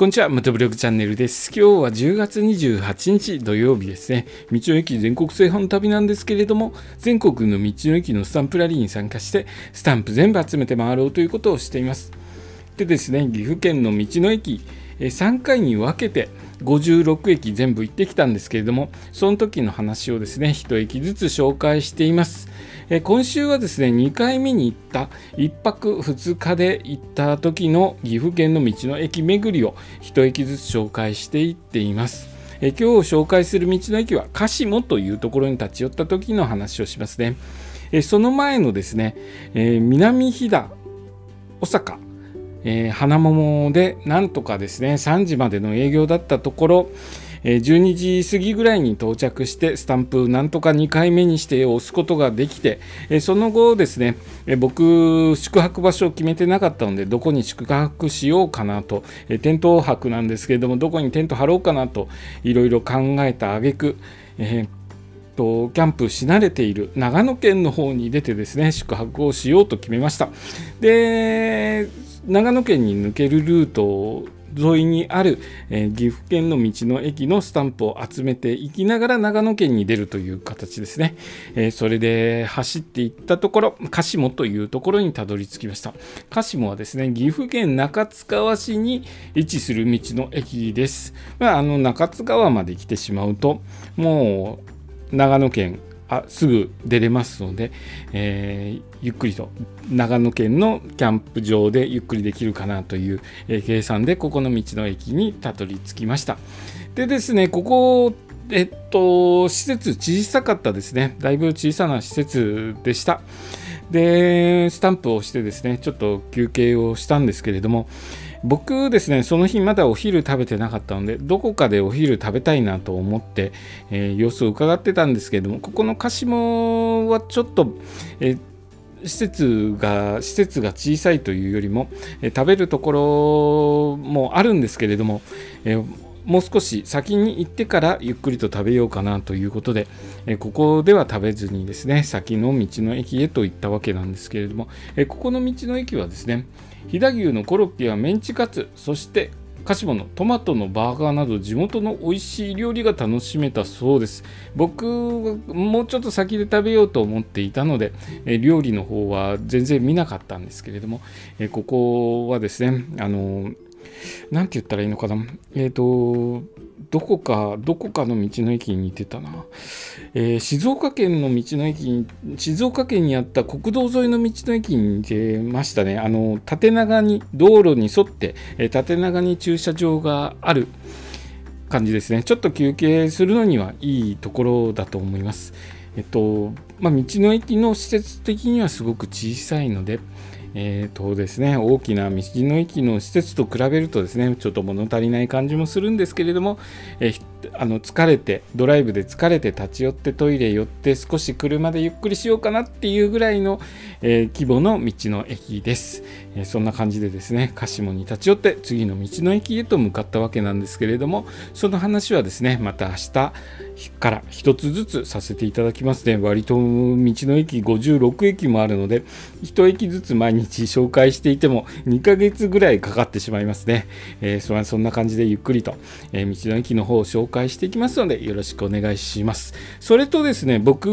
こんにちは、ムトブログチャンネルです。今日は10月28日土曜日ですね。道の駅全国製本旅なんですけれども、全国の道の駅のスタンプラリーに参加して、スタンプ全部集めて回ろうということをしています。でですね、岐阜県の道の駅、3回に分けて56駅全部行ってきたんですけれどもその時の話をですね1駅ずつ紹介しています今週はですね2回目に行った1泊2日で行った時の岐阜県の道の駅巡りを1駅ずつ紹介していっています。今日紹介する道の駅は鹿下というところに立ち寄った時の話をしますね。その前のですね南飛騨大阪えー、花桃でなんとかですね3時までの営業だったところ、え、12時過ぎぐらいに到着してスタンプなんとか2回目にして押すことができて、え、その後ですね、え僕宿泊場所を決めてなかったのでどこに宿泊しようかなと、えテント泊なんですけれどもどこにテント張ろうかなといろいろ考えた挙句、えーとキャンプし慣れている長野県の方に出てですね宿泊をしようと決めました。で長野県に抜けるルート沿いにある、えー、岐阜県の道の駅のスタンプを集めていきながら長野県に出るという形ですね、えー、それで走っていったところ鹿下というところにたどり着きました。鹿下はですね岐阜県中津川市に位置する道の駅です、まあ、あの中津川まで来てしまうともう長野県あすぐ出れますので、えー、ゆっくりと長野県のキャンプ場でゆっくりできるかなという、え、計算でここの道の駅にたどり着きました。でですねここえっと施設小さかったですね。だいぶ小さな施設でした。でスタンプをしてですねちょっと休憩をしたんですけれども僕ですね、その日まだお昼食べてなかったので、どこかでお昼食べたいなと思って、えー、様子を伺ってたんですけれども、ここのカシモはちょっと、えー施設が施設が小さいというよりも、え食べるところもあるんですけれども、えもう少し先に行ってからゆっくりと食べようかなということで、えここでは食べずにですね先の道の駅へと行ったわけなんですけれども、えここの道の駅はですね飛騨牛のコロッケやメンチカツそして鹿島のトマトのバーガーなど地元の美味しい料理が楽しめたそうです。僕もうちょっと先で食べようと思っていたので料理の方は全然見なかったんですけれどもここはですねあの何て言ったらいいのかな？えっ、ー、とどこか、どこかの道の駅に似てたな。えー、静岡県の道の駅に、静岡県にあった国道沿いの道の駅に似てましたね。あの、縦長に、道路に沿って、えー、縦長に駐車場がある感じですね。ちょっと休憩するのにはいいところだと思います。えっと、まあ、道の駅の施設的にはすごく小さいので、えーとですね、大きな道の駅の施設と比べるとですねちょっと物足りない感じもするんですけれども、えー、あの疲れてドライブで疲れて立ち寄ってトイレ寄って少し車でゆっくりしようかなっていうぐらいの、えー、規模の道の駅です、えー、そんな感じでですね鹿下に立ち寄って次の道の駅へと向かったわけなんですけれどもその話はですねまた明日から1つずつさせていただきますね。割と道の駅56駅もあるので1駅ずつ毎日紹介していても2ヶ月ぐらいかかってしまいますね、えー、そそんな感じでゆっくりと、えー、道の駅の方を紹介介していきますのでよろしくお願いします。それとですね僕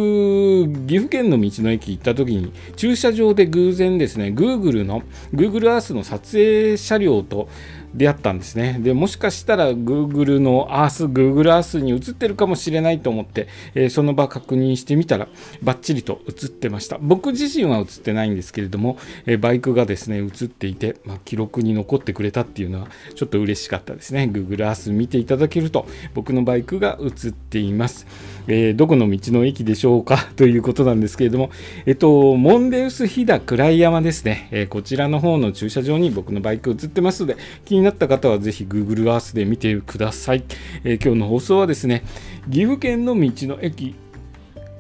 岐阜県の道の駅行った時に駐車場で偶然ですね Google の Google Earth の撮影車両と出会ったんですね。でもしかしたら Google の Earth、Google Earth に映ってるかもしれないと思って、えー、その場確認してみたらバッチリと映ってました。僕自身は映ってないんですけれども、えー、バイクがですね、映っていて、まあ、記録に残ってくれたっていうのはちょっと嬉しかったですね。Google Earth 見ていただけると僕のバイクが映っています。えー、どこの道の駅でしょうか？ということなんですけれども、えっと、モンデウス飛騨暗山ですね、え、こちらの方の駐車場に僕のバイク映ってますので、気になった方はぜひ Google Earth で見てください。えー、今日の放送はですね、岐阜県の道の駅、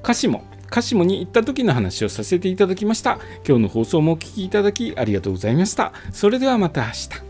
鹿島、鹿島に行った時の話をさせていただきました。今日の放送もお聴きいただきありがとうございました。それではまた明日。